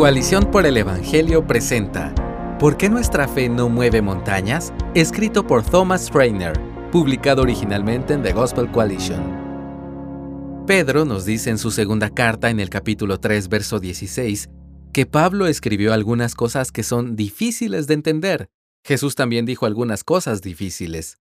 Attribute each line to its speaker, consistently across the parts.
Speaker 1: Coalición por el Evangelio presenta ¿Por qué nuestra fe no mueve montañas? Escrito por Thomas Trainer, publicado originalmente en The Gospel Coalition. Pedro nos dice en su segunda carta en el capítulo 3, verso 16, que Pablo escribió algunas cosas que son difíciles de entender. Jesús también dijo algunas cosas difíciles.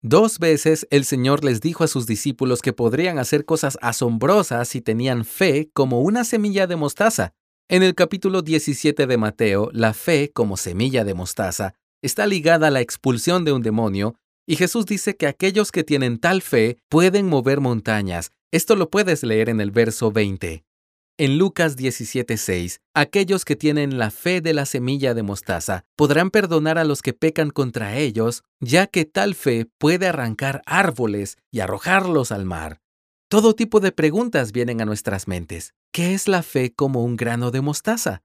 Speaker 1: Dos veces el Señor les dijo a sus discípulos que podrían hacer cosas asombrosas si tenían fe como una semilla de mostaza. En el capítulo 17 de Mateo, la fe como semilla de mostaza está ligada a la expulsión de un demonio, y Jesús dice que aquellos que tienen tal fe pueden mover montañas. Esto lo puedes leer en el verso 20. En Lucas 17:6, aquellos que tienen la fe de la semilla de mostaza podrán perdonar a los que pecan contra ellos, ya que tal fe puede arrancar árboles y arrojarlos al mar. Todo tipo de preguntas vienen a nuestras mentes. ¿Qué es la fe como un grano de mostaza?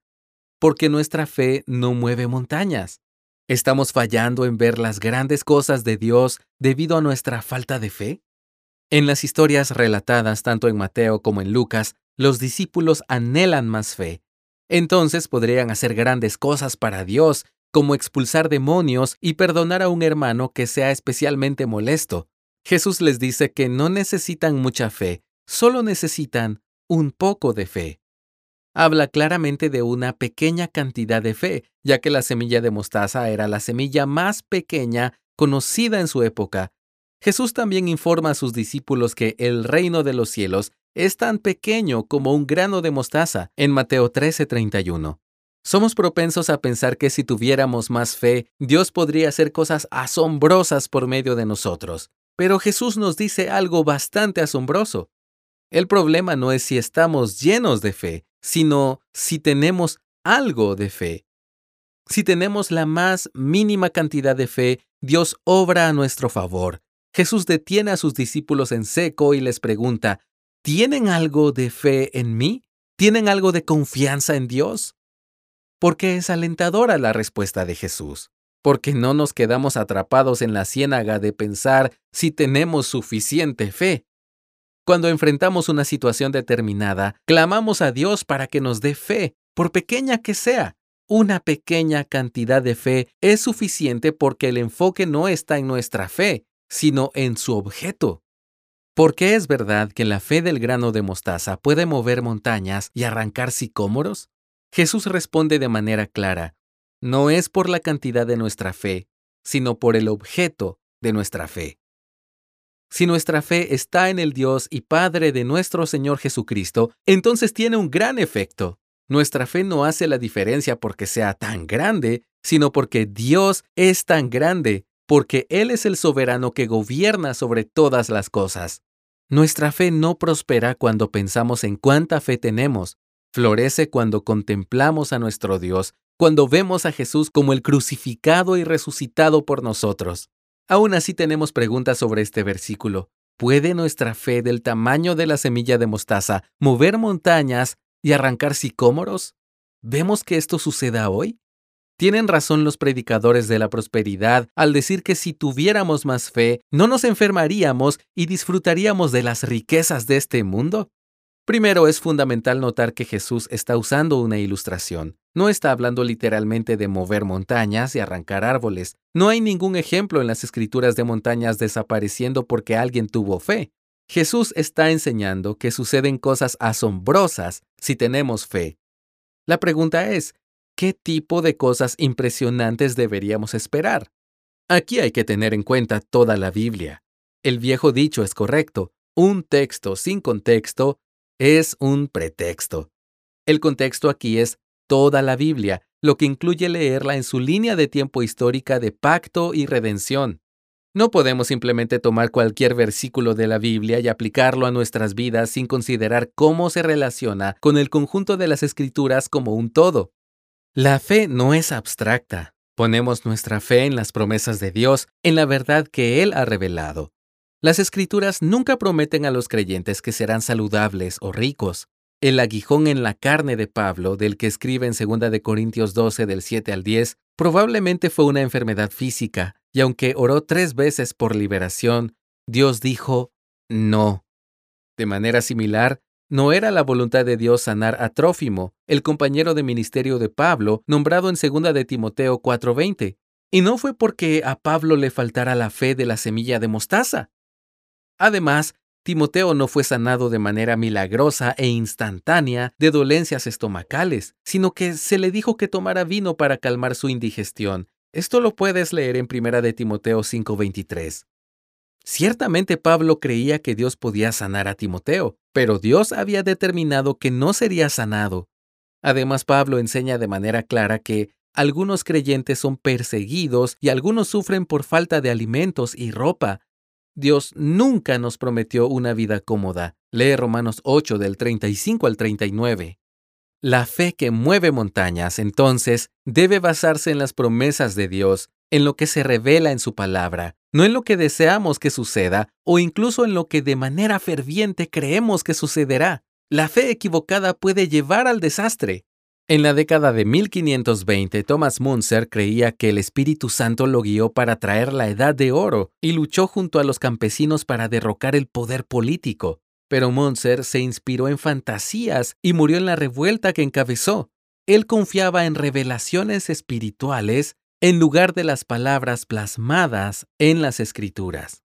Speaker 1: Porque nuestra fe no mueve montañas. ¿Estamos fallando en ver las grandes cosas de Dios debido a nuestra falta de fe? En las historias relatadas tanto en Mateo como en Lucas, los discípulos anhelan más fe. Entonces podrían hacer grandes cosas para Dios, como expulsar demonios y perdonar a un hermano que sea especialmente molesto. Jesús les dice que no necesitan mucha fe, solo necesitan un poco de fe. Habla claramente de una pequeña cantidad de fe, ya que la semilla de mostaza era la semilla más pequeña conocida en su época. Jesús también informa a sus discípulos que el reino de los cielos es tan pequeño como un grano de mostaza en Mateo 13:31. Somos propensos a pensar que si tuviéramos más fe, Dios podría hacer cosas asombrosas por medio de nosotros. Pero Jesús nos dice algo bastante asombroso. El problema no es si estamos llenos de fe, sino si tenemos algo de fe. Si tenemos la más mínima cantidad de fe, Dios obra a nuestro favor. Jesús detiene a sus discípulos en seco y les pregunta, ¿Tienen algo de fe en mí? ¿Tienen algo de confianza en Dios? Porque es alentadora la respuesta de Jesús, porque no nos quedamos atrapados en la ciénaga de pensar si tenemos suficiente fe. Cuando enfrentamos una situación determinada, clamamos a Dios para que nos dé fe, por pequeña que sea. Una pequeña cantidad de fe es suficiente porque el enfoque no está en nuestra fe, sino en su objeto. ¿Por qué es verdad que la fe del grano de mostaza puede mover montañas y arrancar sicómoros? Jesús responde de manera clara, no es por la cantidad de nuestra fe, sino por el objeto de nuestra fe. Si nuestra fe está en el Dios y Padre de nuestro Señor Jesucristo, entonces tiene un gran efecto. Nuestra fe no hace la diferencia porque sea tan grande, sino porque Dios es tan grande, porque Él es el soberano que gobierna sobre todas las cosas. Nuestra fe no prospera cuando pensamos en cuánta fe tenemos, florece cuando contemplamos a nuestro Dios, cuando vemos a Jesús como el crucificado y resucitado por nosotros. Aún así tenemos preguntas sobre este versículo. ¿Puede nuestra fe del tamaño de la semilla de mostaza mover montañas y arrancar sicómoros? ¿Vemos que esto suceda hoy? ¿Tienen razón los predicadores de la prosperidad al decir que si tuviéramos más fe, no nos enfermaríamos y disfrutaríamos de las riquezas de este mundo? Primero, es fundamental notar que Jesús está usando una ilustración. No está hablando literalmente de mover montañas y arrancar árboles. No hay ningún ejemplo en las escrituras de montañas desapareciendo porque alguien tuvo fe. Jesús está enseñando que suceden cosas asombrosas si tenemos fe. La pregunta es, ¿Qué tipo de cosas impresionantes deberíamos esperar? Aquí hay que tener en cuenta toda la Biblia. El viejo dicho es correcto. Un texto sin contexto es un pretexto. El contexto aquí es toda la Biblia, lo que incluye leerla en su línea de tiempo histórica de pacto y redención. No podemos simplemente tomar cualquier versículo de la Biblia y aplicarlo a nuestras vidas sin considerar cómo se relaciona con el conjunto de las escrituras como un todo. La fe no es abstracta. Ponemos nuestra fe en las promesas de Dios, en la verdad que Él ha revelado. Las escrituras nunca prometen a los creyentes que serán saludables o ricos. El aguijón en la carne de Pablo, del que escribe en 2 de Corintios 12 del 7 al 10, probablemente fue una enfermedad física, y aunque oró tres veces por liberación, Dios dijo no. De manera similar, No era la voluntad de Dios sanar a Trófimo, el compañero de ministerio de Pablo, nombrado en 2 de Timoteo 4:20. Y no fue porque a Pablo le faltara la fe de la semilla de mostaza. Además, Timoteo no fue sanado de manera milagrosa e instantánea de dolencias estomacales, sino que se le dijo que tomara vino para calmar su indigestión. Esto lo puedes leer en 1 de Timoteo 5:23. Ciertamente Pablo creía que Dios podía sanar a Timoteo, pero Dios había determinado que no sería sanado. Además, Pablo enseña de manera clara que algunos creyentes son perseguidos y algunos sufren por falta de alimentos y ropa, Dios nunca nos prometió una vida cómoda. Lee Romanos 8 del 35 al 39. La fe que mueve montañas, entonces, debe basarse en las promesas de Dios, en lo que se revela en su palabra, no en lo que deseamos que suceda o incluso en lo que de manera ferviente creemos que sucederá. La fe equivocada puede llevar al desastre. En la década de 1520, Thomas Munzer creía que el Espíritu Santo lo guió para traer la Edad de Oro y luchó junto a los campesinos para derrocar el poder político. Pero Munzer se inspiró en fantasías y murió en la revuelta que encabezó. Él confiaba en revelaciones espirituales en lugar de las palabras plasmadas en las escrituras.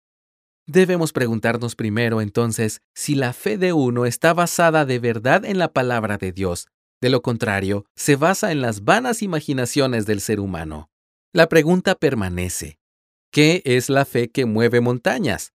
Speaker 1: Debemos preguntarnos primero entonces si la fe de uno está basada de verdad en la palabra de Dios de lo contrario, se basa en las vanas imaginaciones del ser humano. La pregunta permanece. ¿Qué es la fe que mueve montañas?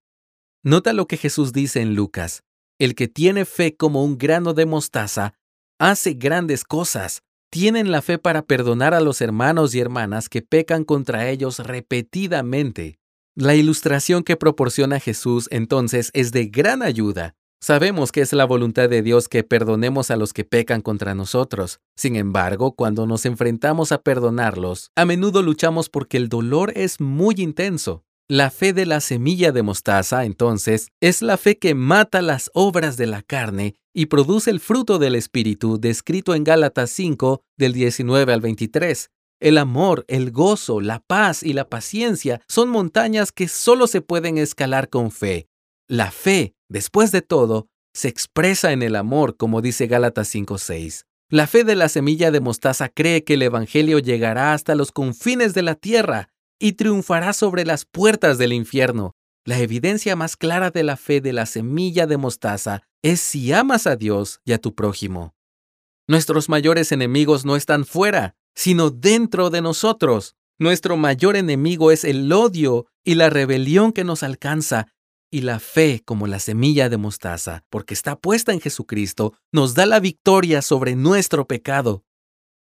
Speaker 1: Nota lo que Jesús dice en Lucas. El que tiene fe como un grano de mostaza hace grandes cosas. Tienen la fe para perdonar a los hermanos y hermanas que pecan contra ellos repetidamente. La ilustración que proporciona Jesús entonces es de gran ayuda. Sabemos que es la voluntad de Dios que perdonemos a los que pecan contra nosotros. Sin embargo, cuando nos enfrentamos a perdonarlos, a menudo luchamos porque el dolor es muy intenso. La fe de la semilla de mostaza, entonces, es la fe que mata las obras de la carne y produce el fruto del Espíritu descrito en Gálatas 5 del 19 al 23. El amor, el gozo, la paz y la paciencia son montañas que solo se pueden escalar con fe. La fe Después de todo, se expresa en el amor, como dice Gálatas 5:6. La fe de la semilla de mostaza cree que el Evangelio llegará hasta los confines de la tierra y triunfará sobre las puertas del infierno. La evidencia más clara de la fe de la semilla de mostaza es si amas a Dios y a tu prójimo. Nuestros mayores enemigos no están fuera, sino dentro de nosotros. Nuestro mayor enemigo es el odio y la rebelión que nos alcanza y la fe como la semilla de mostaza, porque está puesta en Jesucristo, nos da la victoria sobre nuestro pecado.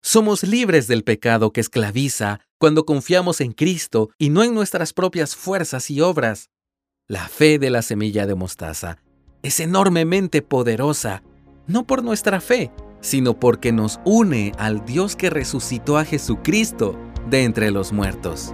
Speaker 1: Somos libres del pecado que esclaviza cuando confiamos en Cristo y no en nuestras propias fuerzas y obras. La fe de la semilla de mostaza es enormemente poderosa, no por nuestra fe, sino porque nos une al Dios que resucitó a Jesucristo de entre los muertos.